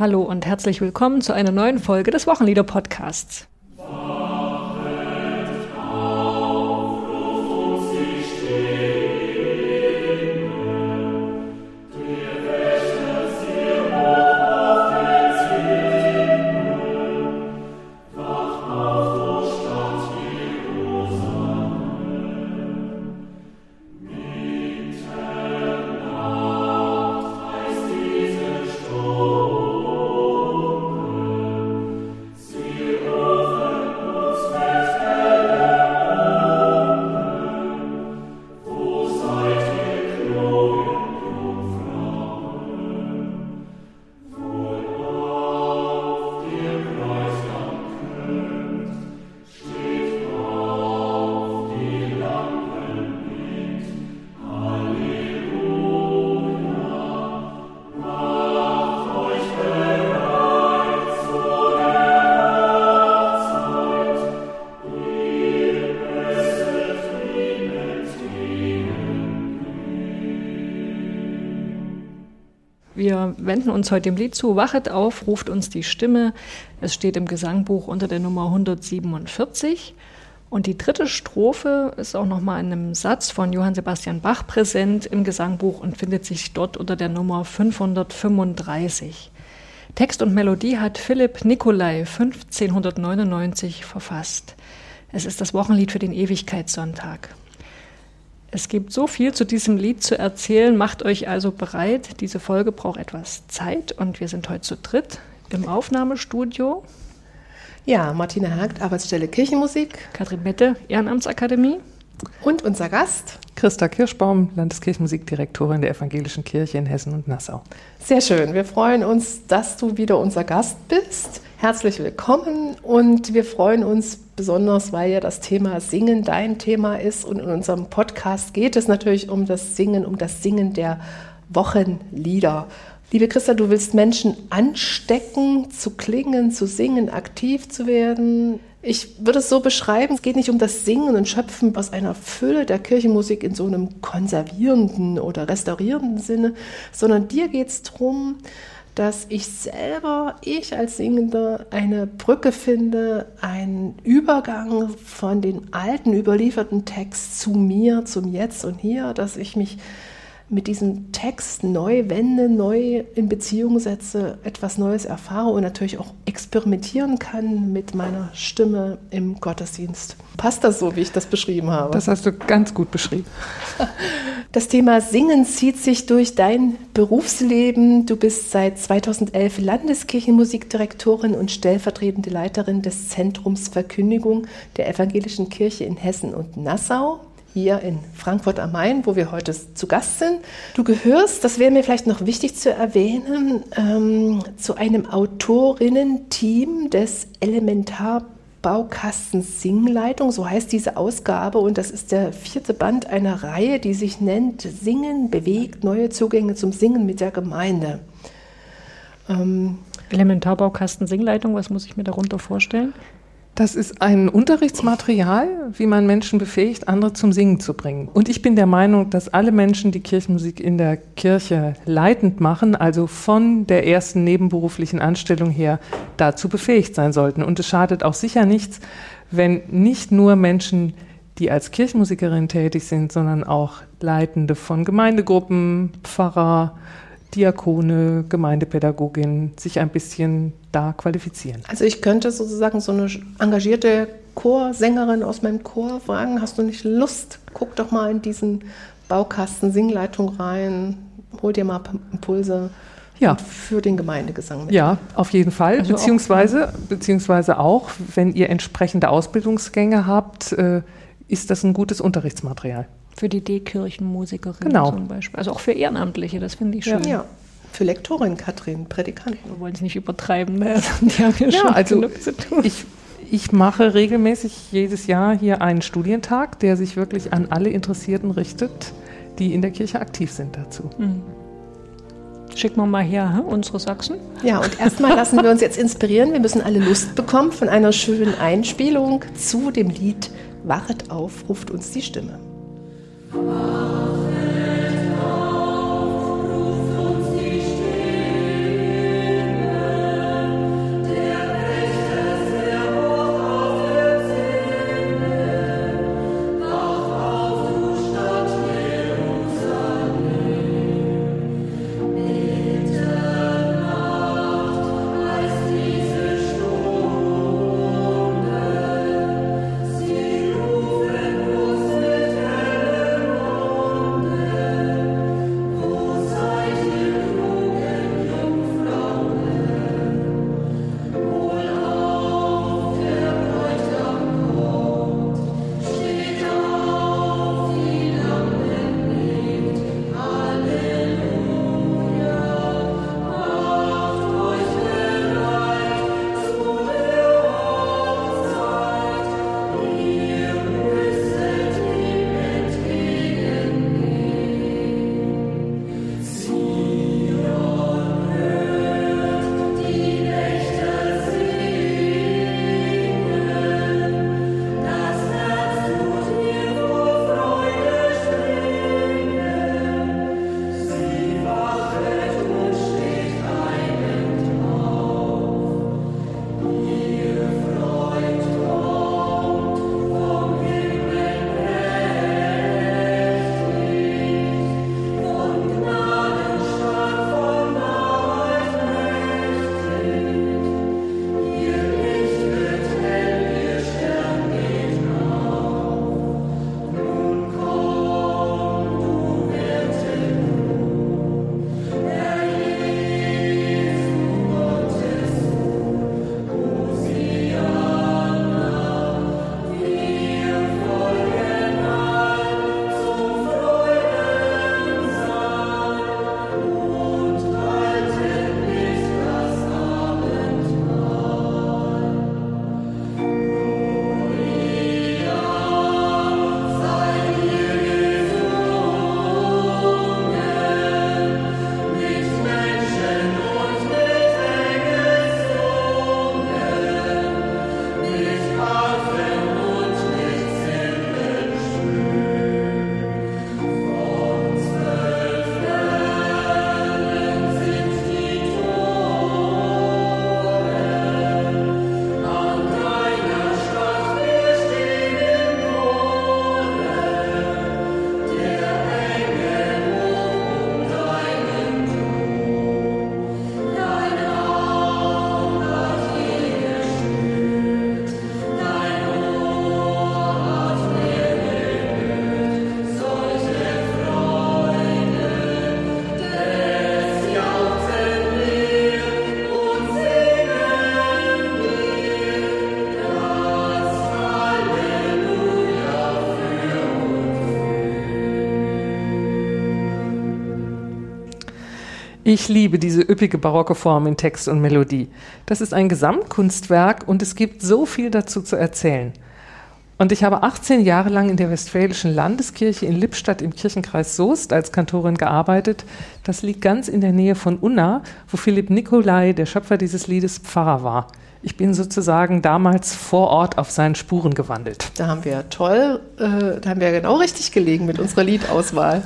Hallo und herzlich willkommen zu einer neuen Folge des Wochenlieder-Podcasts. Wenden uns heute dem Lied zu. Wachet auf, ruft uns die Stimme. Es steht im Gesangbuch unter der Nummer 147. Und die dritte Strophe ist auch nochmal in einem Satz von Johann Sebastian Bach präsent im Gesangbuch und findet sich dort unter der Nummer 535. Text und Melodie hat Philipp Nicolai 1599 verfasst. Es ist das Wochenlied für den Ewigkeitssonntag. Es gibt so viel zu diesem Lied zu erzählen. Macht euch also bereit. Diese Folge braucht etwas Zeit und wir sind heute zu dritt im Aufnahmestudio. Ja, Martina Hagt, Arbeitsstelle Kirchenmusik. Katrin Mette, Ehrenamtsakademie. Und unser Gast? Christa Kirschbaum, Landeskirchenmusikdirektorin der Evangelischen Kirche in Hessen und Nassau. Sehr schön. Wir freuen uns, dass du wieder unser Gast bist. Herzlich willkommen und wir freuen uns besonders, weil ja das Thema Singen dein Thema ist und in unserem Podcast geht es natürlich um das Singen, um das Singen der Wochenlieder. Liebe Christa, du willst Menschen anstecken, zu klingen, zu singen, aktiv zu werden. Ich würde es so beschreiben, es geht nicht um das Singen und Schöpfen aus einer Fülle der Kirchenmusik in so einem konservierenden oder restaurierenden Sinne, sondern dir geht es darum, dass ich selber, ich als Singender, eine Brücke finde, einen Übergang von den alten überlieferten Text zu mir, zum Jetzt und Hier, dass ich mich mit diesem Text neu wende, neu in Beziehung setze, etwas Neues erfahre und natürlich auch experimentieren kann mit meiner Stimme im Gottesdienst. Passt das so, wie ich das beschrieben habe? Das hast du ganz gut beschrieben. Das Thema Singen zieht sich durch dein Berufsleben. Du bist seit 2011 Landeskirchenmusikdirektorin und stellvertretende Leiterin des Zentrums Verkündigung der Evangelischen Kirche in Hessen und Nassau hier in Frankfurt am Main, wo wir heute zu Gast sind. Du gehörst, das wäre mir vielleicht noch wichtig zu erwähnen, ähm, zu einem Autorinnen-Team des Elementaarbaukastens Singleitung, so heißt diese Ausgabe und das ist der vierte Band einer Reihe, die sich nennt Singen bewegt neue Zugänge zum Singen mit der Gemeinde. Ähm, Elementarbaukasten Singleitung, was muss ich mir darunter vorstellen? Das ist ein Unterrichtsmaterial, wie man Menschen befähigt, andere zum Singen zu bringen. Und ich bin der Meinung, dass alle Menschen, die Kirchenmusik in der Kirche leitend machen, also von der ersten nebenberuflichen Anstellung her, dazu befähigt sein sollten. Und es schadet auch sicher nichts, wenn nicht nur Menschen, die als Kirchenmusikerin tätig sind, sondern auch Leitende von Gemeindegruppen, Pfarrer, Diakone, Gemeindepädagogin sich ein bisschen da qualifizieren. Also ich könnte sozusagen so eine engagierte Chorsängerin aus meinem Chor fragen, hast du nicht Lust? Guck doch mal in diesen Baukasten Singleitung rein, hol dir mal Impulse. Ja. für den Gemeindegesang mit. Ja, auf jeden Fall. Also beziehungsweise, auch, beziehungsweise auch, wenn ihr entsprechende Ausbildungsgänge habt, äh, ist das ein gutes Unterrichtsmaterial. Für die D-Kirchenmusikerinnen genau. zum Beispiel. Also auch für Ehrenamtliche, das finde ich schön. Ja. ja. Für Lektorin Katrin, Predikanten. Wir wollen es nicht übertreiben, ne? die haben ja, ja schon also genug zu tun. Ich, ich mache regelmäßig jedes Jahr hier einen Studientag, der sich wirklich an alle Interessierten richtet, die in der Kirche aktiv sind dazu. Mhm. Schicken wir mal her, he? unsere Sachsen. Ja, und erstmal lassen wir uns jetzt inspirieren. Wir müssen alle Lust bekommen von einer schönen Einspielung zu dem Lied Wachet auf, ruft uns die Stimme. Oh. Ich liebe diese üppige barocke Form in Text und Melodie. Das ist ein Gesamtkunstwerk und es gibt so viel dazu zu erzählen. Und ich habe 18 Jahre lang in der Westfälischen Landeskirche in Lippstadt im Kirchenkreis Soest als Kantorin gearbeitet. Das liegt ganz in der Nähe von Unna, wo Philipp Nicolai, der Schöpfer dieses Liedes, Pfarrer war. Ich bin sozusagen damals vor Ort auf seinen Spuren gewandelt. Da haben wir toll, äh, da haben wir genau richtig gelegen mit unserer Liedauswahl.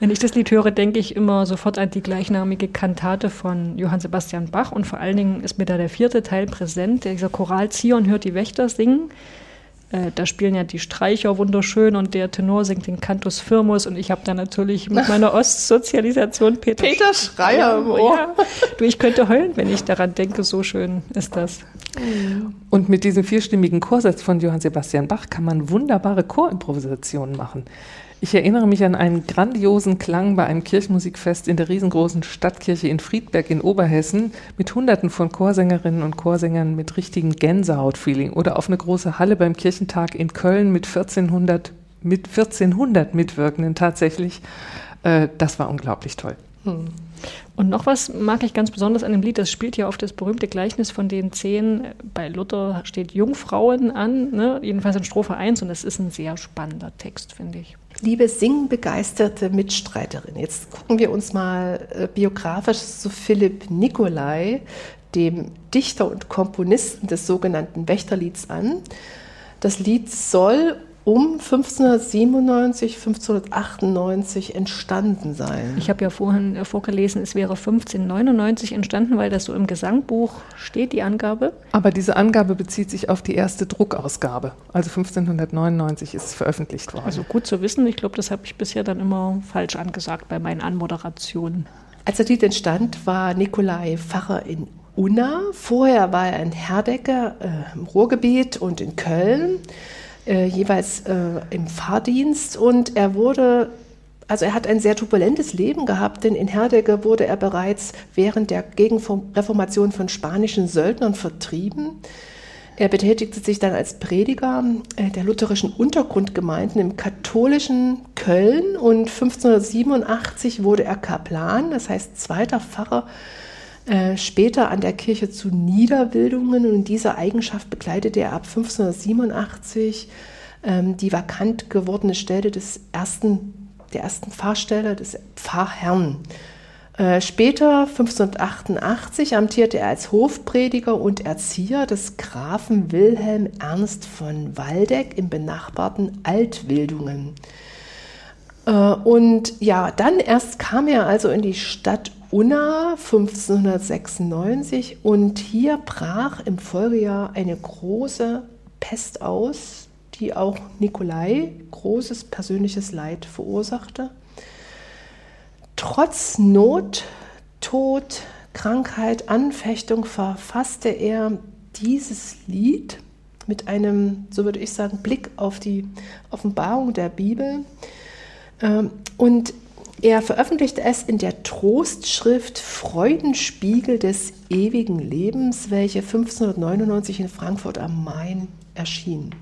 Wenn ich das Lied höre, denke ich immer sofort an die gleichnamige Kantate von Johann Sebastian Bach und vor allen Dingen ist mir da der vierte Teil präsent, dieser Choral Zion hört die Wächter singen. Äh, da spielen ja die Streicher wunderschön und der Tenor singt den Cantus Firmus und ich habe da natürlich mit meiner Ostsozialisation Peter, Peter Schreier im Ohr. Ja. Du, ich könnte heulen, wenn ich daran denke, so schön ist das. Und mit diesem vierstimmigen Chorsatz von Johann Sebastian Bach kann man wunderbare Chorimprovisationen machen. Ich erinnere mich an einen grandiosen Klang bei einem Kirchenmusikfest in der riesengroßen Stadtkirche in Friedberg in Oberhessen mit Hunderten von Chorsängerinnen und Chorsängern mit richtigem Gänsehautfeeling oder auf eine große Halle beim Kirchentag in Köln mit 1400, mit 1400 Mitwirkenden tatsächlich. Äh, das war unglaublich toll. Hm. Und noch was mag ich ganz besonders an dem Lied, das spielt ja auf das berühmte Gleichnis von den zehn, bei Luther steht Jungfrauen an, ne? jedenfalls in Strophe 1 und das ist ein sehr spannender Text, finde ich. Liebe singbegeisterte Mitstreiterin, jetzt gucken wir uns mal äh, biografisch zu Philipp Nicolai, dem Dichter und Komponisten des sogenannten Wächterlieds an. Das Lied soll um 1597, 1598 entstanden sein. Ich habe ja vorhin äh, vorgelesen, es wäre 1599 entstanden, weil das so im Gesangbuch steht, die Angabe. Aber diese Angabe bezieht sich auf die erste Druckausgabe. Also 1599 ist es veröffentlicht worden. Also gut zu wissen. Ich glaube, das habe ich bisher dann immer falsch angesagt bei meinen Anmoderationen. Als der Lied entstand, war Nikolai Pfarrer in Unna. Vorher war er in Herdecke äh, im Ruhrgebiet und in Köln äh, jeweils äh, im Fahrdienst und er wurde also er hat ein sehr turbulentes Leben gehabt, denn in Herdecke wurde er bereits während der Gegenreformation von spanischen Söldnern vertrieben. Er betätigte sich dann als Prediger äh, der lutherischen Untergrundgemeinden im katholischen Köln und 1587 wurde er Kaplan, das heißt zweiter Pfarrer äh, später an der Kirche zu Niederwildungen und in dieser Eigenschaft bekleidete er ab 1587 ähm, die vakant gewordene Stelle des ersten, der ersten Pfarrstelle des Pfarrherrn. Äh, später, 1588, amtierte er als Hofprediger und Erzieher des Grafen Wilhelm Ernst von Waldeck im benachbarten Altwildungen. Äh, und ja, dann erst kam er also in die Stadt Unna 1596 und hier brach im Folgejahr eine große Pest aus, die auch Nikolai großes persönliches Leid verursachte. Trotz Not, Tod, Krankheit, Anfechtung verfasste er dieses Lied mit einem, so würde ich sagen, Blick auf die Offenbarung der Bibel. Ähm, und er veröffentlichte es in der Trostschrift Freudenspiegel des ewigen Lebens, welche 1599 in Frankfurt am Main erschien.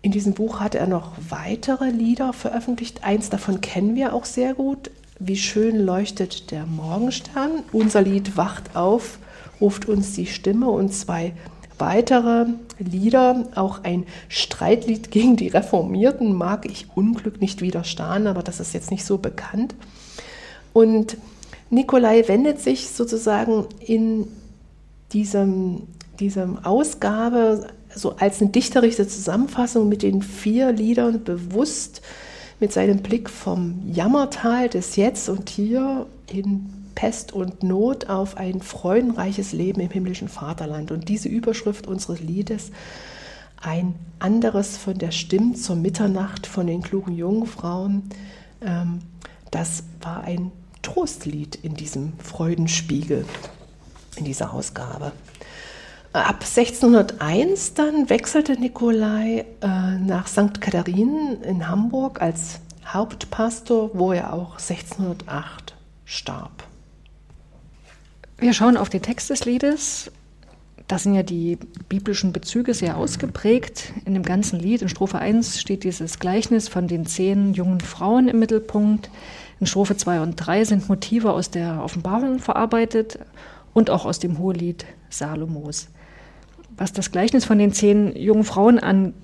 In diesem Buch hatte er noch weitere Lieder veröffentlicht. Eins davon kennen wir auch sehr gut. Wie schön leuchtet der Morgenstern. Unser Lied Wacht auf, ruft uns die Stimme und zwei weitere Lieder, auch ein Streitlied gegen die Reformierten, mag ich Unglück nicht widerstehen, aber das ist jetzt nicht so bekannt. Und Nikolai wendet sich sozusagen in diesem, diesem Ausgabe so als eine dichterische Zusammenfassung mit den vier Liedern bewusst mit seinem Blick vom Jammertal des Jetzt und Hier in Pest und Not auf ein freudenreiches Leben im himmlischen Vaterland. Und diese Überschrift unseres Liedes, ein anderes von der Stimme zur Mitternacht von den klugen Jungfrauen, ähm, das war ein Trostlied in diesem Freudenspiegel, in dieser Ausgabe. Ab 1601 dann wechselte Nikolai äh, nach St. Katharinen in Hamburg als Hauptpastor, wo er auch 1608 starb. Wir schauen auf den Text des Liedes. da sind ja die biblischen Bezüge sehr ausgeprägt. In dem ganzen Lied, in Strophe 1 steht dieses Gleichnis von den zehn jungen Frauen im Mittelpunkt. In Strophe 2 und 3 sind Motive aus der Offenbarung verarbeitet und auch aus dem Hohelied Salomos. Was das Gleichnis von den zehn jungen Frauen angeht,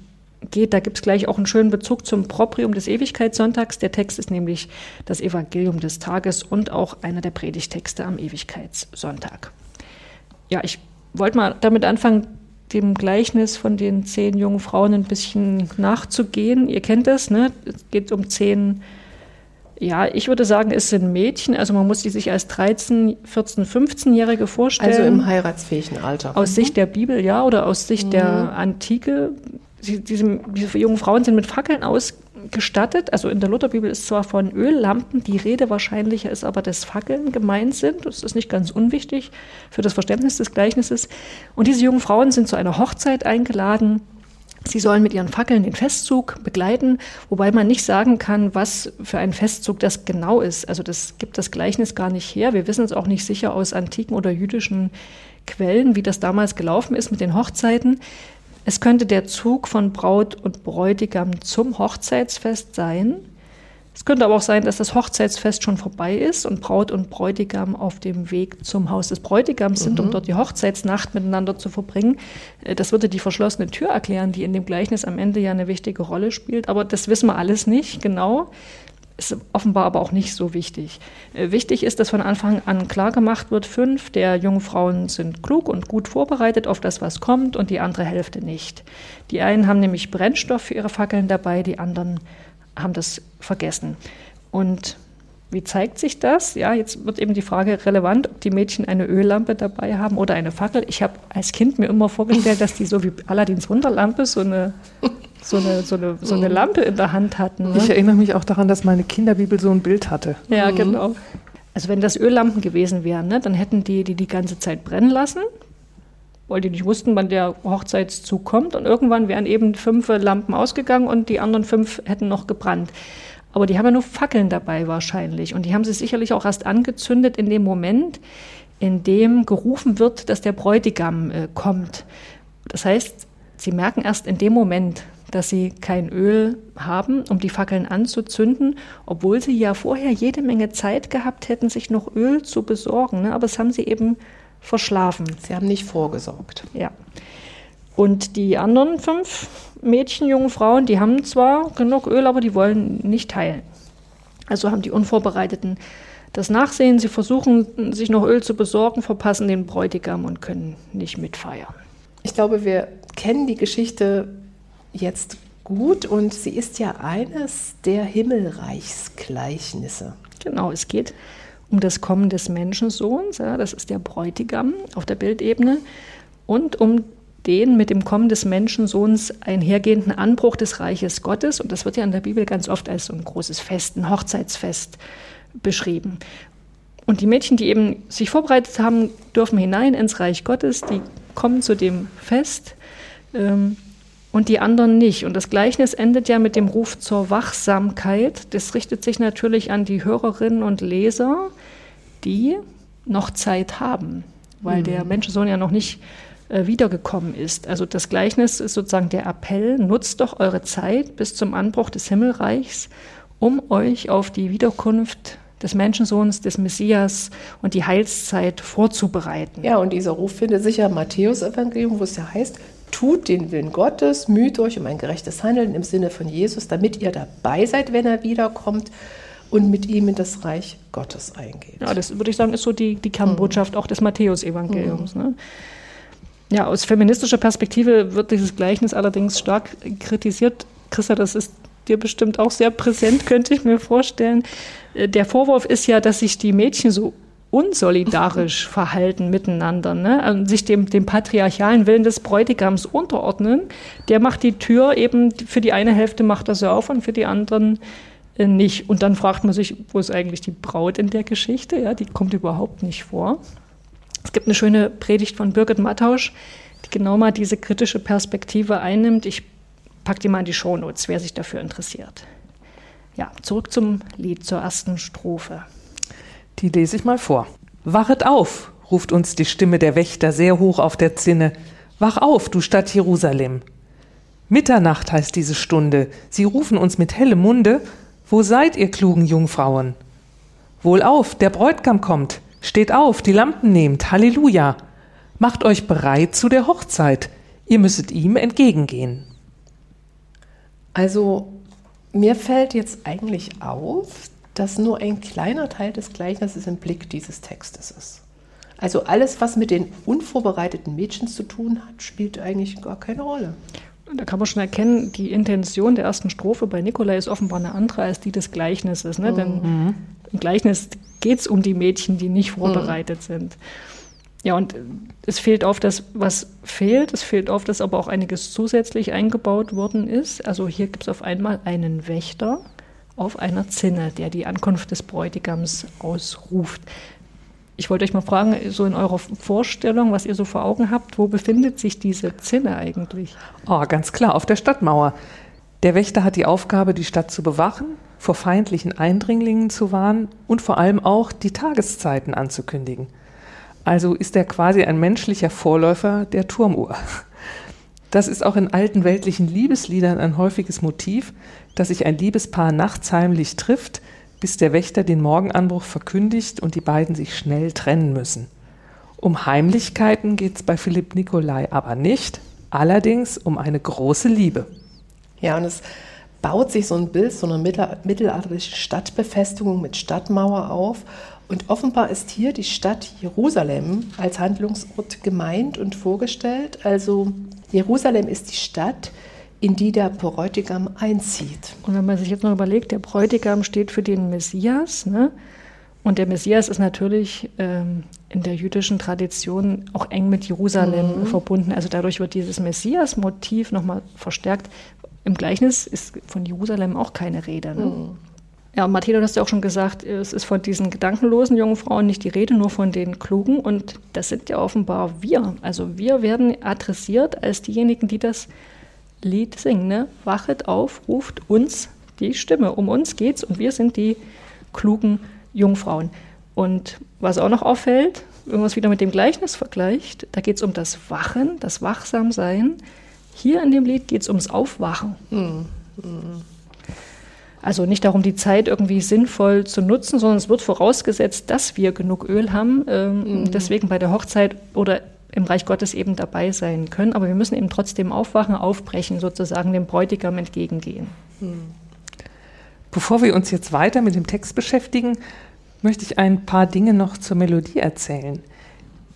da gibt es gleich auch einen schönen Bezug zum Proprium des Ewigkeitssonntags. Der Text ist nämlich das Evangelium des Tages und auch einer der Predigtexte am Ewigkeitssonntag. Ja, ich wollte mal damit anfangen, dem Gleichnis von den zehn jungen Frauen ein bisschen nachzugehen. Ihr kennt das, ne? Es geht um zehn, ja, ich würde sagen, es sind Mädchen. Also man muss die sich als 13, 14, 15-Jährige vorstellen. Also im heiratsfähigen Alter. Aus mhm. Sicht der Bibel, ja, oder aus Sicht mhm. der Antike. Sie, diese, diese jungen Frauen sind mit Fackeln aus, gestattet. Also in der Lutherbibel ist zwar von Öllampen die Rede, wahrscheinlicher ist aber, dass Fackeln gemeint sind. Das ist nicht ganz unwichtig für das Verständnis des Gleichnisses. Und diese jungen Frauen sind zu einer Hochzeit eingeladen. Sie sollen mit ihren Fackeln den Festzug begleiten, wobei man nicht sagen kann, was für ein Festzug das genau ist. Also das gibt das Gleichnis gar nicht her. Wir wissen es auch nicht sicher aus antiken oder jüdischen Quellen, wie das damals gelaufen ist mit den Hochzeiten. Es könnte der Zug von Braut und Bräutigam zum Hochzeitsfest sein. Es könnte aber auch sein, dass das Hochzeitsfest schon vorbei ist und Braut und Bräutigam auf dem Weg zum Haus des Bräutigams sind, mhm. um dort die Hochzeitsnacht miteinander zu verbringen. Äh, das würde die verschlossene Tür erklären, die in dem Gleichnis am Ende ja eine wichtige Rolle spielt. Aber das wissen wir alles nicht genau ist offenbar aber auch nicht so wichtig. Äh, wichtig ist, dass von Anfang an klar gemacht wird, fünf der jungen Frauen sind klug und gut vorbereitet auf das, was kommt, und die andere Hälfte nicht. Die einen haben nämlich Brennstoff für ihre Fackeln dabei, die anderen haben das vergessen. Und wie zeigt sich das? Ja, jetzt wird eben die Frage relevant, ob die Mädchen eine Öllampe dabei haben oder eine Fackel. Ich habe als Kind mir immer vorgestellt, dass die so wie Aladins Wunderlampe so eine so eine, so eine, so eine Lampe in der Hand hatten. Ne? Ich erinnere mich auch daran, dass meine Kinderbibel so ein Bild hatte. Ja, mhm. genau. Also wenn das Öllampen gewesen wären, ne, dann hätten die die die ganze Zeit brennen lassen, weil die nicht wussten, wann der Hochzeitszug kommt. Und irgendwann wären eben fünf Lampen ausgegangen und die anderen fünf hätten noch gebrannt. Aber die haben ja nur Fackeln dabei wahrscheinlich. Und die haben sie sicherlich auch erst angezündet in dem Moment, in dem gerufen wird, dass der Bräutigam äh, kommt. Das heißt, sie merken erst in dem Moment, dass sie kein Öl haben, um die Fackeln anzuzünden, obwohl sie ja vorher jede Menge Zeit gehabt hätten, sich noch Öl zu besorgen. Ne? Aber das haben sie eben verschlafen. Sie haben nicht vorgesorgt. Ja. Und die anderen fünf Mädchen, jungen Frauen, die haben zwar genug Öl, aber die wollen nicht teilen. Also haben die Unvorbereiteten das Nachsehen. Sie versuchen, sich noch Öl zu besorgen, verpassen den Bräutigam und können nicht mitfeiern. Ich glaube, wir kennen die Geschichte jetzt gut und sie ist ja eines der Himmelreichsgleichnisse. Genau, es geht um das Kommen des Menschensohns, ja, das ist der Bräutigam auf der Bildebene, und um den mit dem Kommen des Menschensohns einhergehenden Anbruch des Reiches Gottes. Und das wird ja in der Bibel ganz oft als so ein großes Fest, ein Hochzeitsfest beschrieben. Und die Mädchen, die eben sich vorbereitet haben, dürfen hinein ins Reich Gottes, die kommen zu dem Fest. Ähm, und die anderen nicht. Und das Gleichnis endet ja mit dem Ruf zur Wachsamkeit. Das richtet sich natürlich an die Hörerinnen und Leser, die noch Zeit haben, weil mhm. der Menschensohn ja noch nicht wiedergekommen ist. Also das Gleichnis ist sozusagen der Appell, nutzt doch eure Zeit bis zum Anbruch des Himmelreichs, um euch auf die Wiederkunft des Menschensohns, des Messias und die Heilszeit vorzubereiten. Ja, und dieser Ruf findet sich ja im Matthäus-Evangelium, wo es ja heißt, tut den Willen Gottes, müht euch um ein gerechtes Handeln im Sinne von Jesus, damit ihr dabei seid, wenn er wiederkommt und mit ihm in das Reich Gottes eingeht. Ja, das würde ich sagen, ist so die, die Kernbotschaft mhm. auch des Matthäus-Evangeliums. Mhm. Ne? Ja, aus feministischer Perspektive wird dieses Gleichnis allerdings stark kritisiert. Christa, das ist dir bestimmt auch sehr präsent, könnte ich mir vorstellen. Äh, der Vorwurf ist ja, dass sich die Mädchen so unsolidarisch verhalten miteinander, ne? also sich dem, dem patriarchalen Willen des Bräutigams unterordnen. Der macht die Tür eben, für die eine Hälfte macht er sie auf und für die anderen äh, nicht. Und dann fragt man sich, wo ist eigentlich die Braut in der Geschichte? Ja, die kommt überhaupt nicht vor. Gibt eine schöne Predigt von Birgit Mattausch, die genau mal diese kritische Perspektive einnimmt. Ich packe die mal in die Shownotes, wer sich dafür interessiert. Ja, zurück zum Lied, zur ersten Strophe. Die lese ich mal vor. Wachet auf, ruft uns die Stimme der Wächter sehr hoch auf der Zinne. Wach auf, du Stadt Jerusalem. Mitternacht heißt diese Stunde. Sie rufen uns mit hellem Munde. Wo seid ihr klugen Jungfrauen? Wohl auf, der Bräutigam kommt. Steht auf, die Lampen nehmt. Halleluja. Macht euch bereit zu der Hochzeit. Ihr müsstet ihm entgegengehen. Also, mir fällt jetzt eigentlich auf, dass nur ein kleiner Teil des Gleichnisses im Blick dieses Textes ist. Also alles, was mit den unvorbereiteten Mädchen zu tun hat, spielt eigentlich gar keine Rolle. Da kann man schon erkennen, die Intention der ersten Strophe bei Nikolai ist offenbar eine andere als die des Gleichnisses. Ne? Mhm. Denn im Gleichnis geht es um die Mädchen, die nicht vorbereitet mhm. sind. Ja, und es fehlt auf das, was fehlt. Es fehlt auf, dass aber auch einiges zusätzlich eingebaut worden ist. Also hier gibt es auf einmal einen Wächter auf einer Zinne, der die Ankunft des Bräutigams ausruft. Ich wollte euch mal fragen, so in eurer Vorstellung, was ihr so vor Augen habt, wo befindet sich diese Zinne eigentlich? Oh, ganz klar, auf der Stadtmauer. Der Wächter hat die Aufgabe, die Stadt zu bewachen, vor feindlichen Eindringlingen zu warnen und vor allem auch die Tageszeiten anzukündigen. Also ist er quasi ein menschlicher Vorläufer der Turmuhr. Das ist auch in alten weltlichen Liebesliedern ein häufiges Motiv, dass sich ein Liebespaar nachts heimlich trifft, bis der Wächter den Morgenanbruch verkündigt und die beiden sich schnell trennen müssen. Um Heimlichkeiten geht es bei Philipp Nikolai aber nicht, allerdings um eine große Liebe. Ja, und es baut sich so ein Bild so einer mittelalterlichen Stadtbefestigung mit Stadtmauer auf. Und offenbar ist hier die Stadt Jerusalem als Handlungsort gemeint und vorgestellt. Also Jerusalem ist die Stadt, in die der Bräutigam einzieht. Und wenn man sich jetzt noch überlegt, der Bräutigam steht für den Messias, ne? Und der Messias ist natürlich ähm, in der jüdischen Tradition auch eng mit Jerusalem mhm. verbunden. Also dadurch wird dieses Messias-Motiv nochmal verstärkt. Im Gleichnis ist von Jerusalem auch keine Rede. Ne? Mhm. Ja, Matthias, du hast ja auch schon gesagt, es ist von diesen gedankenlosen jungen Frauen nicht die Rede, nur von den klugen. Und das sind ja offenbar wir. Also wir werden adressiert als diejenigen, die das Lied singen. Ne? Wachet auf, ruft uns die Stimme. Um uns geht's und wir sind die klugen Jungfrauen. Und was auch noch auffällt, wenn man es wieder mit dem Gleichnis vergleicht, da geht es um das Wachen, das Wachsamsein. Hier in dem Lied geht es ums Aufwachen. Mhm. Also nicht darum, die Zeit irgendwie sinnvoll zu nutzen, sondern es wird vorausgesetzt, dass wir genug Öl haben. Ähm, mhm. Deswegen bei der Hochzeit oder im Reich Gottes eben dabei sein können. Aber wir müssen eben trotzdem aufwachen, aufbrechen, sozusagen dem Bräutigam entgegengehen. Hm. Bevor wir uns jetzt weiter mit dem Text beschäftigen, möchte ich ein paar Dinge noch zur Melodie erzählen.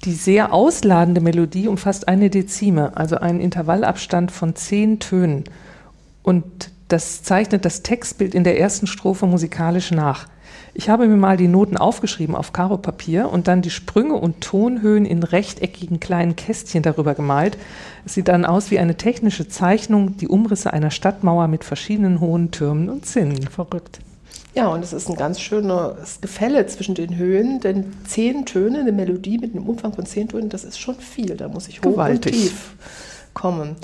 Die sehr ausladende Melodie umfasst eine Dezime, also einen Intervallabstand von zehn Tönen. Und das zeichnet das Textbild in der ersten Strophe musikalisch nach. Ich habe mir mal die Noten aufgeschrieben auf Karopapier und dann die Sprünge und Tonhöhen in rechteckigen kleinen Kästchen darüber gemalt. Es sieht dann aus wie eine technische Zeichnung, die Umrisse einer Stadtmauer mit verschiedenen hohen Türmen und Zinnen. Verrückt. Ja, und es ist ein ganz schönes Gefälle zwischen den Höhen, denn zehn Töne, eine Melodie mit einem Umfang von zehn Tönen, das ist schon viel. Da muss ich hoch Gewaltig. und tief kommen.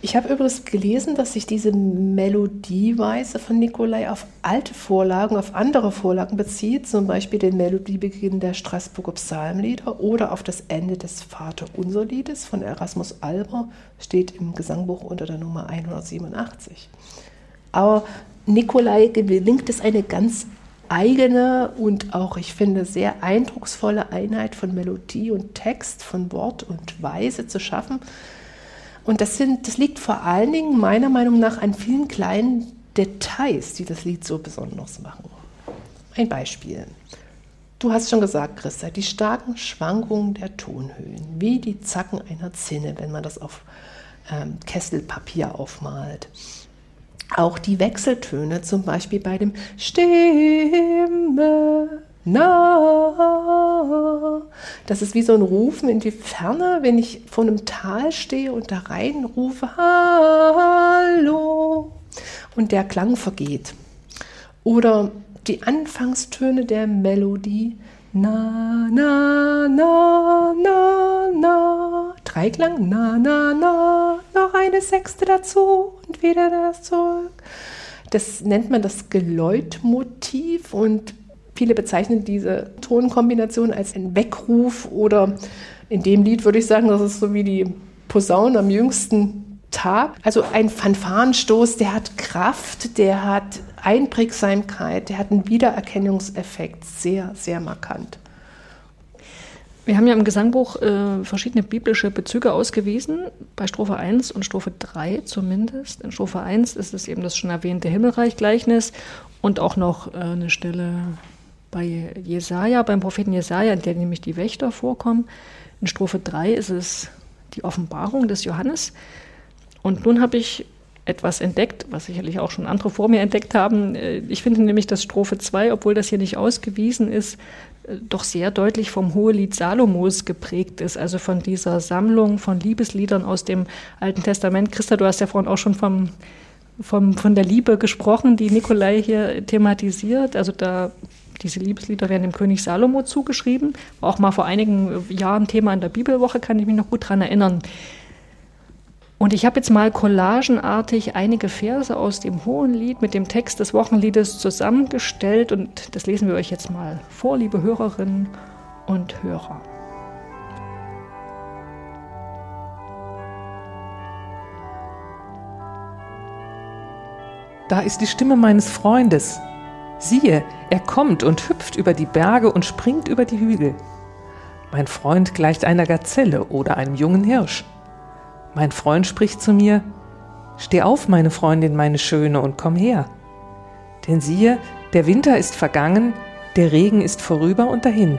Ich habe übrigens gelesen, dass sich diese Melodieweise von Nikolai auf alte Vorlagen, auf andere Vorlagen bezieht, zum Beispiel den Melodiebeginn der Straßburger Psalmlieder oder auf das Ende des Vaterunser-Liedes von Erasmus Alber, steht im Gesangbuch unter der Nummer 187. Aber Nikolai gelingt es eine ganz eigene und auch, ich finde, sehr eindrucksvolle Einheit von Melodie und Text, von Wort und Weise zu schaffen und das, sind, das liegt vor allen Dingen meiner Meinung nach an vielen kleinen Details, die das Lied so besonders machen. Ein Beispiel. Du hast schon gesagt, Christa, die starken Schwankungen der Tonhöhen, wie die Zacken einer Zinne, wenn man das auf ähm, Kesselpapier aufmalt. Auch die Wechseltöne, zum Beispiel bei dem Stimme na. Das ist wie so ein Rufen in die Ferne, wenn ich vor einem Tal stehe und da rein rufe, Hallo. Und der Klang vergeht. Oder die Anfangstöne der Melodie. Na, na, na, na, na. Dreiklang, na, na, na. Noch eine Sechste dazu und wieder das zurück. Das nennt man das Geläutmotiv und Viele bezeichnen diese Tonkombination als einen Weckruf oder in dem Lied würde ich sagen, das ist so wie die Posaune am jüngsten Tag. Also ein Fanfarenstoß, der hat Kraft, der hat Einprägsamkeit, der hat einen Wiedererkennungseffekt, sehr, sehr markant. Wir haben ja im Gesangbuch äh, verschiedene biblische Bezüge ausgewiesen, bei Strophe 1 und Strophe 3 zumindest. In Strophe 1 ist es eben das schon erwähnte Himmelreich-Gleichnis und auch noch äh, eine Stelle bei Jesaja, beim Propheten Jesaja, in der nämlich die Wächter vorkommen. In Strophe 3 ist es die Offenbarung des Johannes. Und nun habe ich etwas entdeckt, was sicherlich auch schon andere vor mir entdeckt haben. Äh, ich finde nämlich, dass Strophe 2, obwohl das hier nicht ausgewiesen ist, doch sehr deutlich vom Hohelied Salomos geprägt ist, also von dieser Sammlung von Liebesliedern aus dem Alten Testament. Christa, du hast ja vorhin auch schon vom, vom, von der Liebe gesprochen, die Nikolai hier thematisiert. Also da diese Liebeslieder werden dem König Salomo zugeschrieben. War auch mal vor einigen Jahren Thema in der Bibelwoche, kann ich mich noch gut daran erinnern. Und ich habe jetzt mal collagenartig einige Verse aus dem Hohenlied mit dem Text des Wochenliedes zusammengestellt und das lesen wir euch jetzt mal vor, liebe Hörerinnen und Hörer. Da ist die Stimme meines Freundes. Siehe, er kommt und hüpft über die Berge und springt über die Hügel. Mein Freund gleicht einer Gazelle oder einem jungen Hirsch. Mein Freund spricht zu mir, Steh auf, meine Freundin, meine Schöne, und komm her. Denn siehe, der Winter ist vergangen, der Regen ist vorüber und dahin.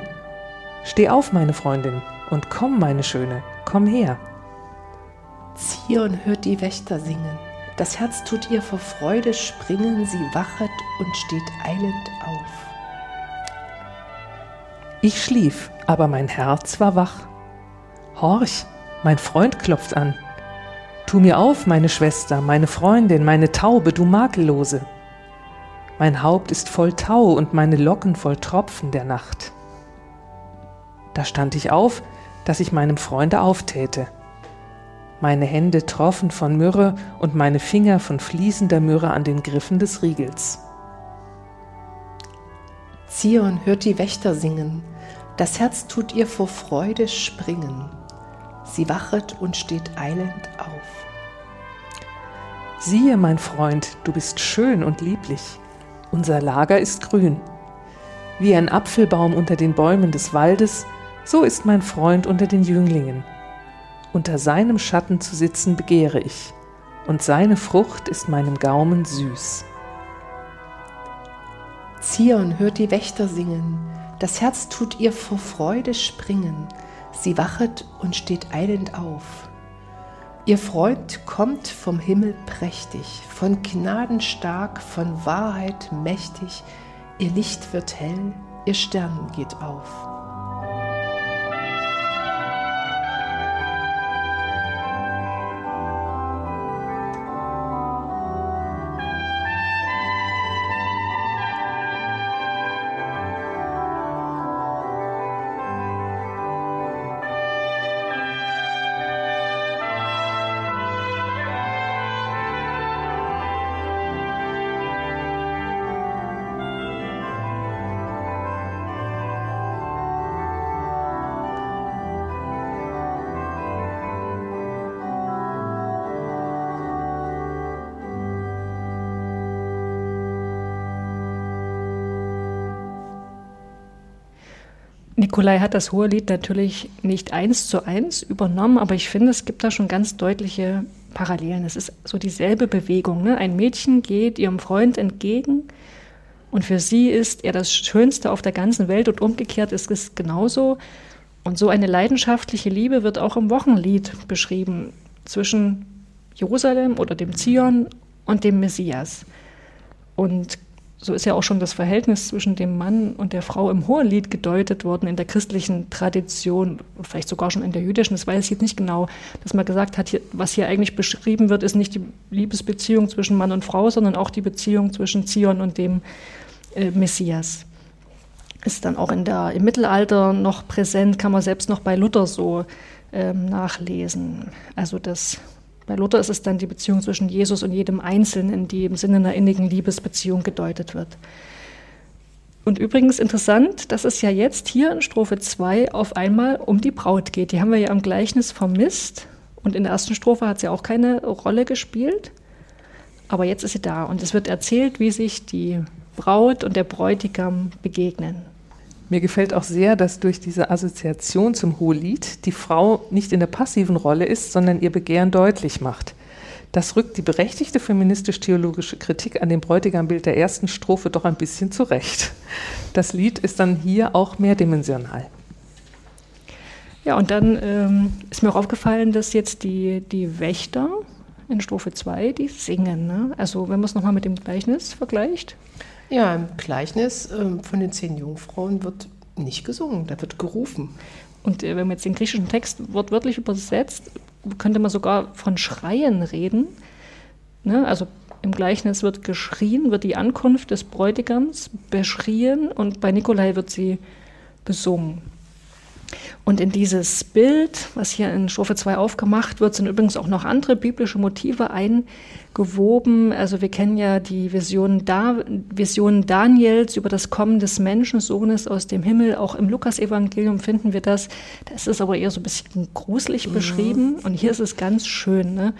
Steh auf, meine Freundin, und komm, meine Schöne, komm her. Zion hört die Wächter singen, das Herz tut ihr vor Freude springen, sie wachet und steht eilend auf. Ich schlief, aber mein Herz war wach. Horch, mein Freund klopft an. Tu mir auf, meine Schwester, meine Freundin, meine Taube, du Makellose. Mein Haupt ist voll Tau und meine Locken voll Tropfen der Nacht. Da stand ich auf, dass ich meinem Freunde auftäte. Meine Hände troffen von Myrrhe und meine Finger von fließender Myrrhe an den Griffen des Riegels. Zion hört die Wächter singen, das Herz tut ihr vor Freude springen. Sie wachet und steht eilend auf. Siehe, mein Freund, du bist schön und lieblich. Unser Lager ist grün. Wie ein Apfelbaum unter den Bäumen des Waldes, so ist mein Freund unter den Jünglingen. Unter seinem Schatten zu sitzen begehre ich, und seine Frucht ist meinem Gaumen süß. Zion hört die Wächter singen, das Herz tut ihr vor Freude springen, Sie wachet und steht eilend auf. Ihr Freund kommt vom Himmel prächtig, von Gnaden stark, von Wahrheit mächtig. Ihr Licht wird hell, ihr Stern geht auf. Nikolai hat das Hohelied natürlich nicht eins zu eins übernommen, aber ich finde, es gibt da schon ganz deutliche Parallelen. Es ist so dieselbe Bewegung. Ne? Ein Mädchen geht ihrem Freund entgegen und für sie ist er das Schönste auf der ganzen Welt und umgekehrt ist es genauso. Und so eine leidenschaftliche Liebe wird auch im Wochenlied beschrieben zwischen Jerusalem oder dem Zion und dem Messias. Und so ist ja auch schon das Verhältnis zwischen dem Mann und der Frau im Hohelied gedeutet worden in der christlichen Tradition, vielleicht sogar schon in der jüdischen, das weiß ich jetzt nicht genau, dass man gesagt hat, was hier eigentlich beschrieben wird, ist nicht die Liebesbeziehung zwischen Mann und Frau, sondern auch die Beziehung zwischen Zion und dem äh, Messias. Ist dann auch in der, im Mittelalter noch präsent, kann man selbst noch bei Luther so ähm, nachlesen. Also das bei Luther ist es dann die Beziehung zwischen Jesus und jedem Einzelnen, die im Sinne einer innigen Liebesbeziehung gedeutet wird. Und übrigens interessant, dass es ja jetzt hier in Strophe 2 auf einmal um die Braut geht. Die haben wir ja im Gleichnis vermisst. Und in der ersten Strophe hat sie auch keine Rolle gespielt. Aber jetzt ist sie da und es wird erzählt, wie sich die Braut und der Bräutigam begegnen. Mir gefällt auch sehr, dass durch diese Assoziation zum Hohelied die Frau nicht in der passiven Rolle ist, sondern ihr Begehren deutlich macht. Das rückt die berechtigte feministisch-theologische Kritik an dem Bräutigambild der ersten Strophe doch ein bisschen zurecht. Das Lied ist dann hier auch mehrdimensional. Ja, und dann ähm, ist mir auch aufgefallen, dass jetzt die, die Wächter in Strophe 2, die singen. Ne? Also wenn man es nochmal mit dem Gleichnis vergleicht. Ja, im Gleichnis äh, von den zehn Jungfrauen wird nicht gesungen, da wird gerufen. Und äh, wenn man jetzt den griechischen Text wortwörtlich übersetzt, könnte man sogar von Schreien reden. Ne? Also im Gleichnis wird geschrien, wird die Ankunft des Bräutigams beschrien und bei Nikolai wird sie besungen. Und in dieses Bild, was hier in Strophe 2 aufgemacht wird, sind übrigens auch noch andere biblische Motive eingewoben. Also wir kennen ja die Vision, da Vision Daniels über das Kommen des Menschensohnes aus dem Himmel. Auch im Lukasevangelium finden wir das. Da ist aber eher so ein bisschen gruselig mhm. beschrieben. Und hier ist es ganz schön. Ne?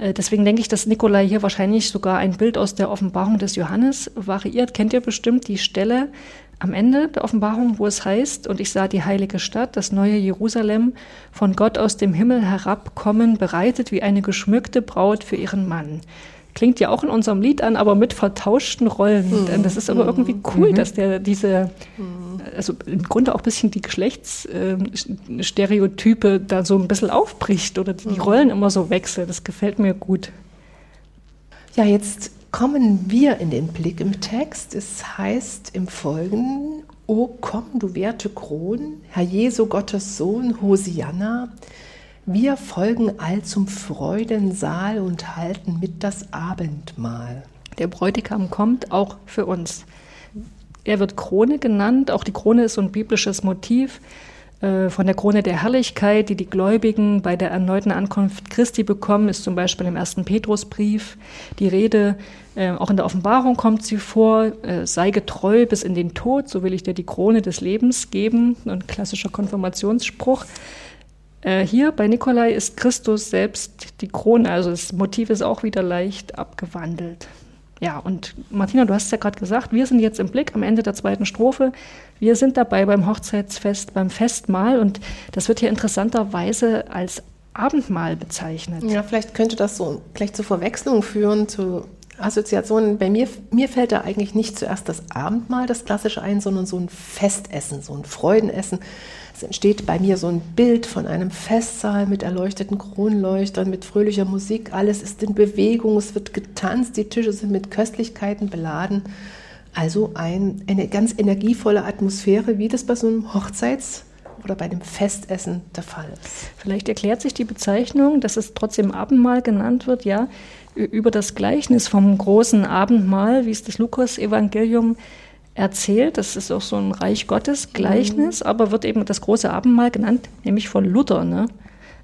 Äh, deswegen denke ich, dass Nikolai hier wahrscheinlich sogar ein Bild aus der Offenbarung des Johannes variiert. Kennt ihr bestimmt die Stelle, am Ende der Offenbarung, wo es heißt, und ich sah die heilige Stadt, das neue Jerusalem, von Gott aus dem Himmel herabkommen, bereitet wie eine geschmückte Braut für ihren Mann. Klingt ja auch in unserem Lied an, aber mit vertauschten Rollen. Mhm. Das ist aber irgendwie cool, mhm. dass der diese, also im Grunde auch ein bisschen die Geschlechtsstereotype da so ein bisschen aufbricht oder die, die mhm. Rollen immer so wechseln. Das gefällt mir gut. Ja, jetzt kommen wir in den Blick im Text. Es heißt im Folgenden, O komm, du werte Kron, Herr Jesu Gottes Sohn, Hosianna, wir folgen all zum Freudensaal und halten mit das Abendmahl. Der Bräutigam kommt auch für uns. Er wird Krone genannt, auch die Krone ist so ein biblisches Motiv. Äh, von der Krone der Herrlichkeit, die die Gläubigen bei der erneuten Ankunft Christi bekommen, ist zum Beispiel im ersten Petrusbrief die Rede. Äh, auch in der Offenbarung kommt sie vor, äh, sei getreu bis in den Tod, so will ich dir die Krone des Lebens geben. Ein klassischer Konfirmationsspruch. Hier bei Nikolai ist Christus selbst die Krone, also das Motiv ist auch wieder leicht abgewandelt. Ja, und Martina, du hast es ja gerade gesagt, wir sind jetzt im Blick am Ende der zweiten Strophe. Wir sind dabei beim Hochzeitsfest, beim Festmahl und das wird hier interessanterweise als Abendmahl bezeichnet. Ja, vielleicht könnte das so gleich zur Verwechslung führen, zu Assoziationen. Bei mir, mir fällt da eigentlich nicht zuerst das Abendmahl, das klassische ein, sondern so ein Festessen, so ein Freudenessen. Es entsteht bei mir so ein Bild von einem Festsaal mit erleuchteten Kronleuchtern, mit fröhlicher Musik. Alles ist in Bewegung, es wird getanzt, die Tische sind mit Köstlichkeiten beladen. Also ein, eine ganz energievolle Atmosphäre, wie das bei so einem Hochzeits- oder bei einem Festessen der Fall ist. Vielleicht erklärt sich die Bezeichnung, dass es trotzdem Abendmahl genannt wird, ja, über das Gleichnis vom großen Abendmahl, wie es das Lukas-Evangelium erzählt. Das ist auch so ein Reich Gottes Gleichnis, mhm. aber wird eben das große Abendmahl genannt, nämlich von Luther. Ne?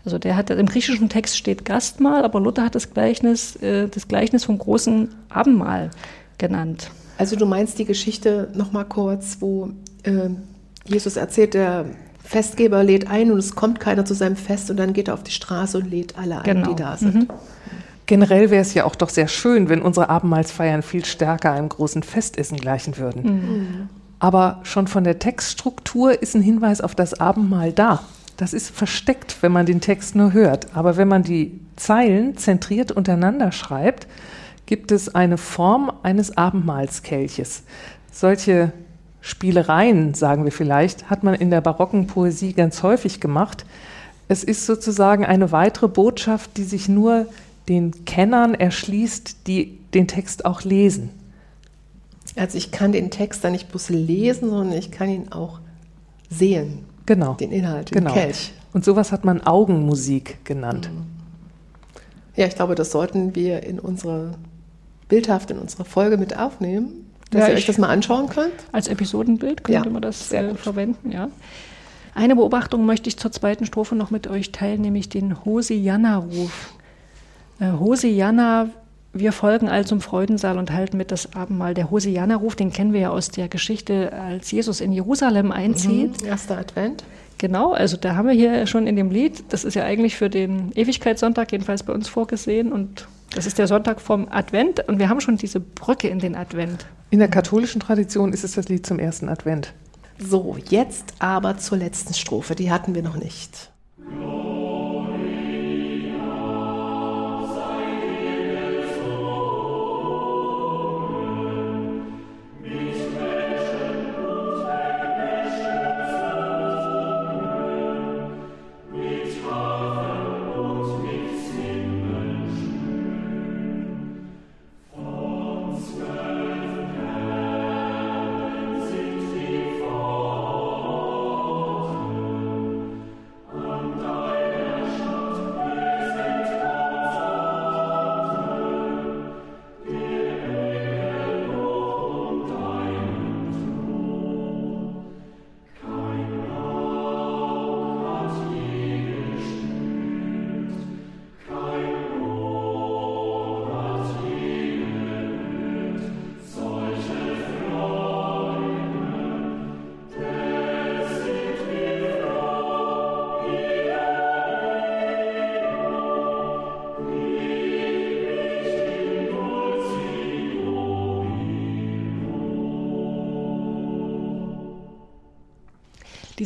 Also der hat im griechischen Text steht Gastmahl, aber Luther hat das Gleichnis, äh, das Gleichnis vom großen Abendmahl genannt. Also du meinst die Geschichte noch mal kurz, wo äh, Jesus erzählt, der Festgeber lädt ein und es kommt keiner zu seinem Fest und dann geht er auf die Straße und lädt alle ein, genau. die da sind. Mhm. Generell wäre es ja auch doch sehr schön, wenn unsere Abendmahlsfeiern viel stärker einem großen Festessen gleichen würden. Mhm. Aber schon von der Textstruktur ist ein Hinweis auf das Abendmahl da. Das ist versteckt, wenn man den Text nur hört. Aber wenn man die Zeilen zentriert untereinander schreibt, gibt es eine Form eines Abendmahlskelches. Solche Spielereien, sagen wir vielleicht, hat man in der barocken Poesie ganz häufig gemacht. Es ist sozusagen eine weitere Botschaft, die sich nur den Kennern erschließt, die den Text auch lesen. Also ich kann den Text dann nicht bloß lesen, sondern ich kann ihn auch sehen. Genau. Den Inhalt, den genau. Kelch. Und sowas hat man Augenmusik genannt. Mhm. Ja, ich glaube, das sollten wir in unsere bildhaft in unserer Folge mit aufnehmen, dass ja, ihr euch das mal anschauen könnt. Als Episodenbild könnte ja, man das äh, verwenden, ja. Eine Beobachtung möchte ich zur zweiten Strophe noch mit euch teilen, nämlich den Hosianna-Ruf. Äh, Hosianna Wir folgen all zum Freudensaal und halten mit das Abendmahl. Der Hosianerruf, den kennen wir ja aus der Geschichte, als Jesus in Jerusalem einzieht. Mhm. Erster Advent. Genau, also da haben wir hier schon in dem Lied, das ist ja eigentlich für den Ewigkeitssonntag jedenfalls bei uns vorgesehen und das ist der Sonntag vom Advent und wir haben schon diese Brücke in den Advent. In der katholischen Tradition ist es das Lied zum ersten Advent. So, jetzt aber zur letzten Strophe, die hatten wir noch nicht.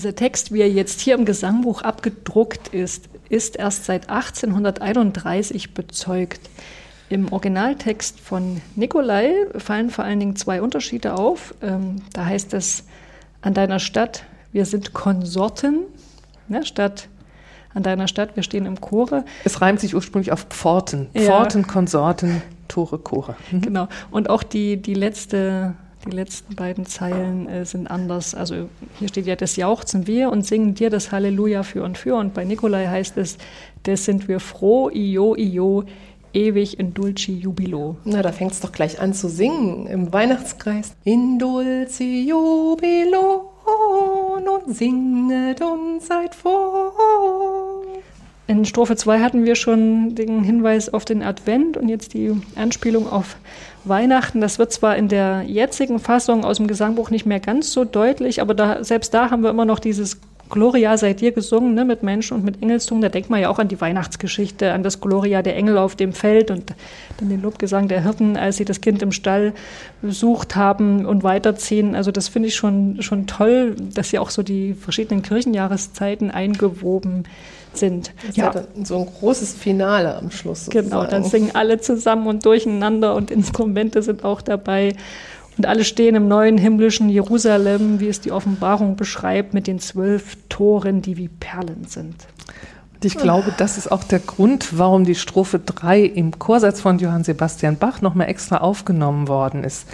Dieser Text, wie er jetzt hier im Gesangbuch abgedruckt ist, ist erst seit 1831 bezeugt. Im Originaltext von Nikolai fallen vor allen Dingen zwei Unterschiede auf. Ähm, da heißt es an deiner Stadt, wir sind Konsorten, ne, statt an deiner Stadt, wir stehen im Chore. Es reimt sich ursprünglich auf Pforten. Ja. Pforten, Konsorten, Tore, Chore. Mhm. Genau. Und auch die, die letzte die letzten beiden Zeilen äh, sind anders. Also hier steht ja, das jauchzen wir und singen dir das Halleluja für und für. Und bei Nikolai heißt es, das sind wir froh, io, io, ewig in dulci jubilo. Na, da fängt es doch gleich an zu singen im Weihnachtskreis. In dulci jubilo, nun singet und seid froh. In Strophe 2 hatten wir schon den Hinweis auf den Advent und jetzt die Anspielung auf Weihnachten. Das wird zwar in der jetzigen Fassung aus dem Gesangbuch nicht mehr ganz so deutlich, aber da, selbst da haben wir immer noch dieses Gloria sei dir gesungen, ne, mit Menschen und mit Engelstum. Da denkt man ja auch an die Weihnachtsgeschichte, an das Gloria der Engel auf dem Feld und dann den Lobgesang der Hirten, als sie das Kind im Stall besucht haben und weiterziehen. Also das finde ich schon, schon toll, dass sie auch so die verschiedenen Kirchenjahreszeiten eingewoben sind. Das ja. So ein großes Finale am Schluss. Sozusagen. Genau, dann singen alle zusammen und durcheinander und Instrumente sind auch dabei. Und alle stehen im neuen himmlischen Jerusalem, wie es die Offenbarung beschreibt, mit den zwölf Toren, die wie Perlen sind. Und ich glaube, das ist auch der Grund, warum die Strophe 3 im Chorsatz von Johann Sebastian Bach nochmal extra aufgenommen worden ist.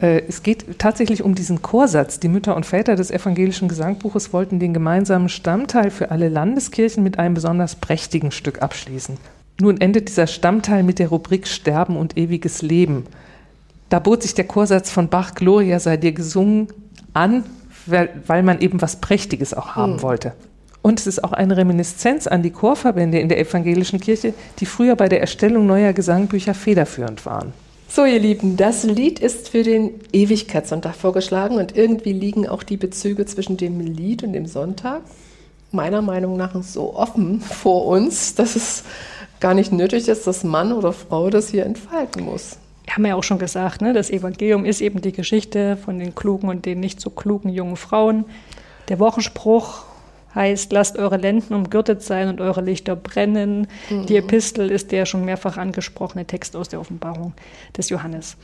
Äh, es geht tatsächlich um diesen Chorsatz. Die Mütter und Väter des evangelischen Gesangbuches wollten den gemeinsamen Stammteil für alle Landeskirchen mit einem besonders prächtigen Stück abschließen. Nun endet dieser Stammteil mit der Rubrik Sterben und ewiges Leben. Da bot sich der Chorsatz von Bach Gloria sei dir gesungen an, weil, man eben was Prächtiges auch haben hm. wollte. Und es ist auch eine Reminiszenz an die Chorverbände in der evangelischen Kirche, die früher bei der Erstellung neuer Gesangbücher federführend waren. So, ihr Lieben, das Lied ist für den Ewigkeitssonntag vorgeschlagen und irgendwie liegen auch die Bezüge zwischen dem Lied und dem Sonntag meiner Meinung nach so offen vor uns, dass es gar nicht nötig ist, dass Mann oder Frau das hier entfalten muss. Wir haben ja auch schon gesagt, ne, das Evangelium ist eben die Geschichte von den klugen und den nicht so klugen jungen Frauen. Der Wochenspruch heißt, lasst eure Lenden umgürtet sein und eure Lichter brennen. Mhm. Die Epistel ist der schon mehrfach angesprochene Text aus der Offenbarung des Johannes.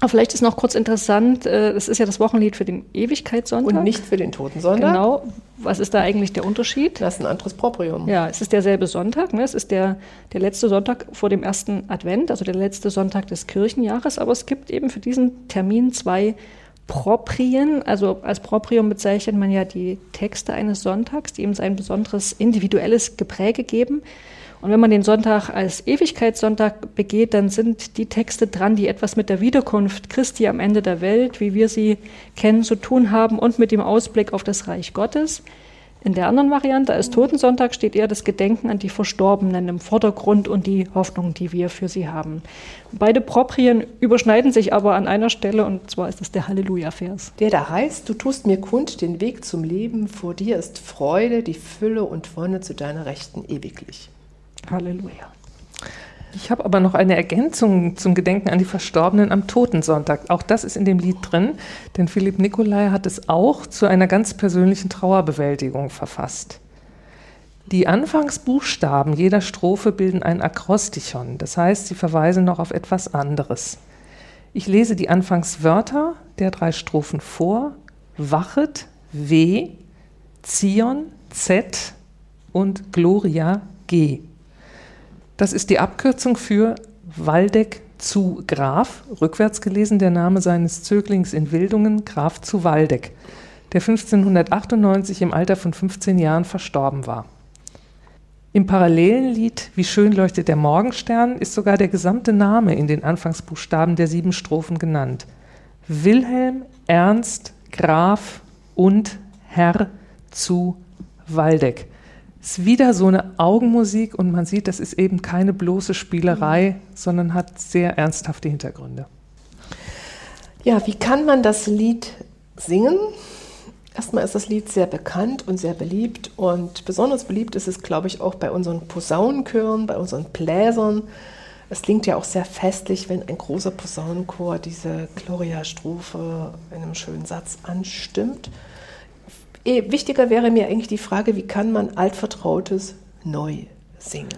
Aber vielleicht ist noch kurz interessant, äh, es ist ja das Wochenlied für den Ewigkeitssonntag. Und nicht für den Totensonntag. Genau. Was ist da eigentlich der Unterschied? Das ist ein anderes Proprium. Ja, es ist derselbe Sonntag. Ne? Es ist der, der letzte Sonntag vor dem ersten Advent, also der letzte Sonntag des Kirchenjahres. Aber es gibt eben für diesen Termin zwei Proprien, also als Proprium bezeichnet man ja die Texte eines Sonntags, die ihm sein besonderes individuelles Gepräge geben. Und wenn man den Sonntag als Ewigkeitssonntag begeht, dann sind die Texte dran, die etwas mit der Wiederkunft Christi am Ende der Welt, wie wir sie kennen, zu tun haben und mit dem Ausblick auf das Reich Gottes. In der anderen Variante als Totensonntag steht eher das Gedenken an die Verstorbenen im Vordergrund und die Hoffnung, die wir für sie haben. Beide Proprien überschneiden sich aber an einer Stelle und zwar ist es der Halleluja-Vers. Der da heißt, du tust mir kund den Weg zum Leben, vor dir ist Freude, die Fülle und Wonne zu deiner Rechten ewiglich. Halleluja. Ich habe aber noch eine Ergänzung zum Gedenken an die Verstorbenen am Totensonntag. Auch das ist in dem Lied drin, denn Philipp Nicolai hat es auch zu einer ganz persönlichen Trauerbewältigung verfasst. Die Anfangsbuchstaben jeder Strophe bilden ein Akrostichon, das heißt, sie verweisen noch auf etwas anderes. Ich lese die Anfangswörter der drei Strophen vor: Wachet, W, Zion, Z und Gloria, G. Das ist die Abkürzung für Waldeck zu Graf, rückwärts gelesen der Name seines Zöglings in Wildungen, Graf zu Waldeck, der 1598 im Alter von 15 Jahren verstorben war. Im parallelen Lied Wie schön leuchtet der Morgenstern ist sogar der gesamte Name in den Anfangsbuchstaben der sieben Strophen genannt. Wilhelm Ernst Graf und Herr zu Waldeck ist wieder so eine Augenmusik und man sieht, das ist eben keine bloße Spielerei, sondern hat sehr ernsthafte Hintergründe. Ja, wie kann man das Lied singen? Erstmal ist das Lied sehr bekannt und sehr beliebt und besonders beliebt ist es, glaube ich, auch bei unseren Posaunenchören, bei unseren Bläsern. Es klingt ja auch sehr festlich, wenn ein großer Posaunenchor diese Gloria-Strophe in einem schönen Satz anstimmt. Eh, wichtiger wäre mir eigentlich die Frage, wie kann man altvertrautes neu singen?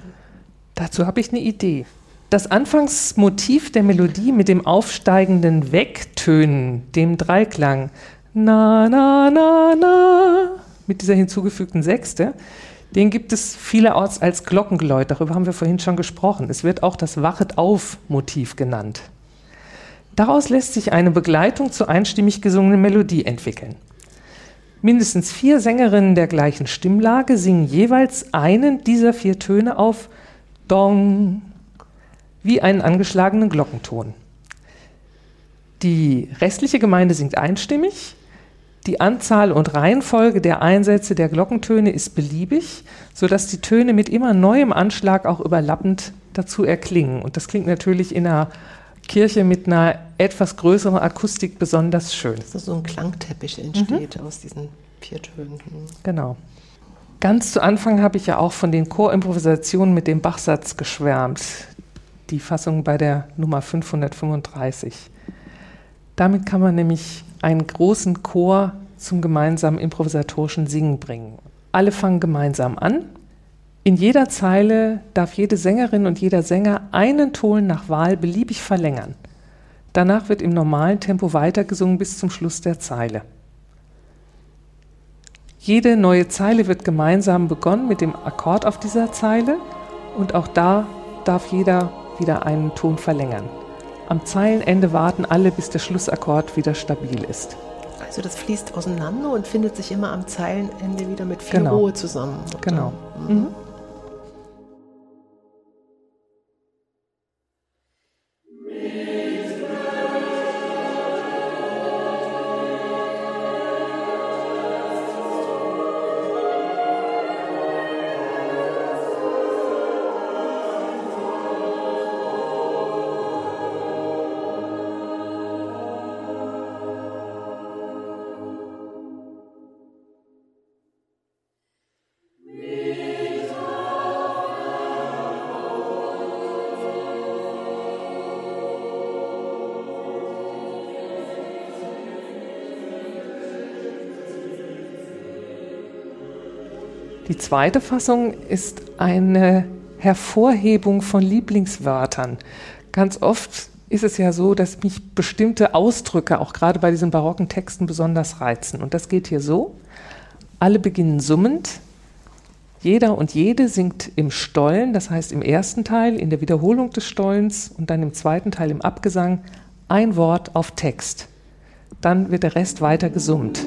Dazu habe ich eine Idee. Das Anfangsmotiv der Melodie mit dem aufsteigenden Wegtönen, dem Dreiklang, na, na, na, na, mit dieser hinzugefügten Sechste, den gibt es vielerorts als Glockengeläut. Darüber haben wir vorhin schon gesprochen. Es wird auch das Wachet-auf-Motiv genannt. Daraus lässt sich eine Begleitung zur einstimmig gesungenen Melodie entwickeln. Mindestens vier Sängerinnen der gleichen Stimmlage singen jeweils einen dieser vier Töne auf Dong, wie einen angeschlagenen Glockenton. Die restliche Gemeinde singt einstimmig. Die Anzahl und Reihenfolge der Einsätze der Glockentöne ist beliebig, sodass die Töne mit immer neuem Anschlag auch überlappend dazu erklingen. Und das klingt natürlich in einer Kirche mit einer etwas größeren Akustik besonders schön. Dass so ein Klangteppich entsteht mhm. aus diesen vier Tönen. Genau. Ganz zu Anfang habe ich ja auch von den Chorimprovisationen mit dem Bachsatz geschwärmt. Die Fassung bei der Nummer 535. Damit kann man nämlich einen großen Chor zum gemeinsamen improvisatorischen Singen bringen. Alle fangen gemeinsam an in jeder Zeile darf jede Sängerin und jeder Sänger einen Ton nach Wahl beliebig verlängern. Danach wird im normalen Tempo weitergesungen bis zum Schluss der Zeile. Jede neue Zeile wird gemeinsam begonnen mit dem Akkord auf dieser Zeile und auch da darf jeder wieder einen Ton verlängern. Am Zeilenende warten alle, bis der Schlussakkord wieder stabil ist. Also das fließt auseinander und findet sich immer am Zeilenende wieder mit viel genau. Ruhe zusammen. Genau. Mhm. Zweite Fassung ist eine Hervorhebung von Lieblingswörtern. Ganz oft ist es ja so, dass mich bestimmte Ausdrücke, auch gerade bei diesen barocken Texten, besonders reizen. Und das geht hier so. Alle beginnen summend. Jeder und jede singt im Stollen, das heißt im ersten Teil in der Wiederholung des Stollens und dann im zweiten Teil im Abgesang ein Wort auf Text. Dann wird der Rest weiter gesummt.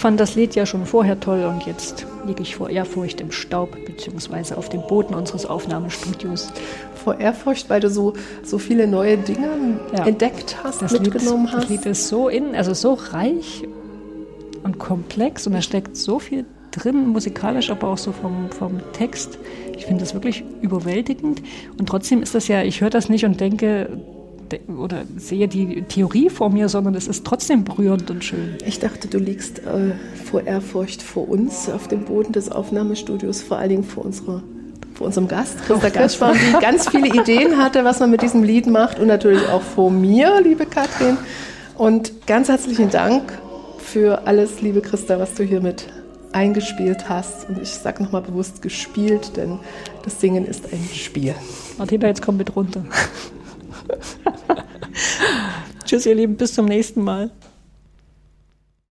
Ich fand das Lied ja schon vorher toll und jetzt liege ich vor Ehrfurcht im Staub beziehungsweise auf dem Boden unseres Aufnahmestudios. Vor Ehrfurcht, weil du so, so viele neue Dinge ja. entdeckt hast, das mitgenommen Lied, hast. Das Lied ist so in, also so reich und komplex und da steckt so viel drin, musikalisch, aber auch so vom, vom Text. Ich finde das wirklich überwältigend. Und trotzdem ist das ja, ich höre das nicht und denke, oder sehe die Theorie vor mir, sondern es ist trotzdem berührend und schön. Ich dachte, du liegst äh, vor Ehrfurcht vor uns auf dem Boden des Aufnahmestudios, vor allen Dingen vor unserer vor unserem Gast, Christa Kirschbaum, die ganz viele Ideen hatte, was man mit diesem Lied macht und natürlich auch vor mir, liebe Katrin. Und ganz herzlichen Dank für alles, liebe Christa, was du hier mit eingespielt hast. Und ich sage nochmal bewusst gespielt, denn das Singen ist ein Spiel. Martina, jetzt komm mit runter. Tschüss, ihr Lieben, bis zum nächsten Mal.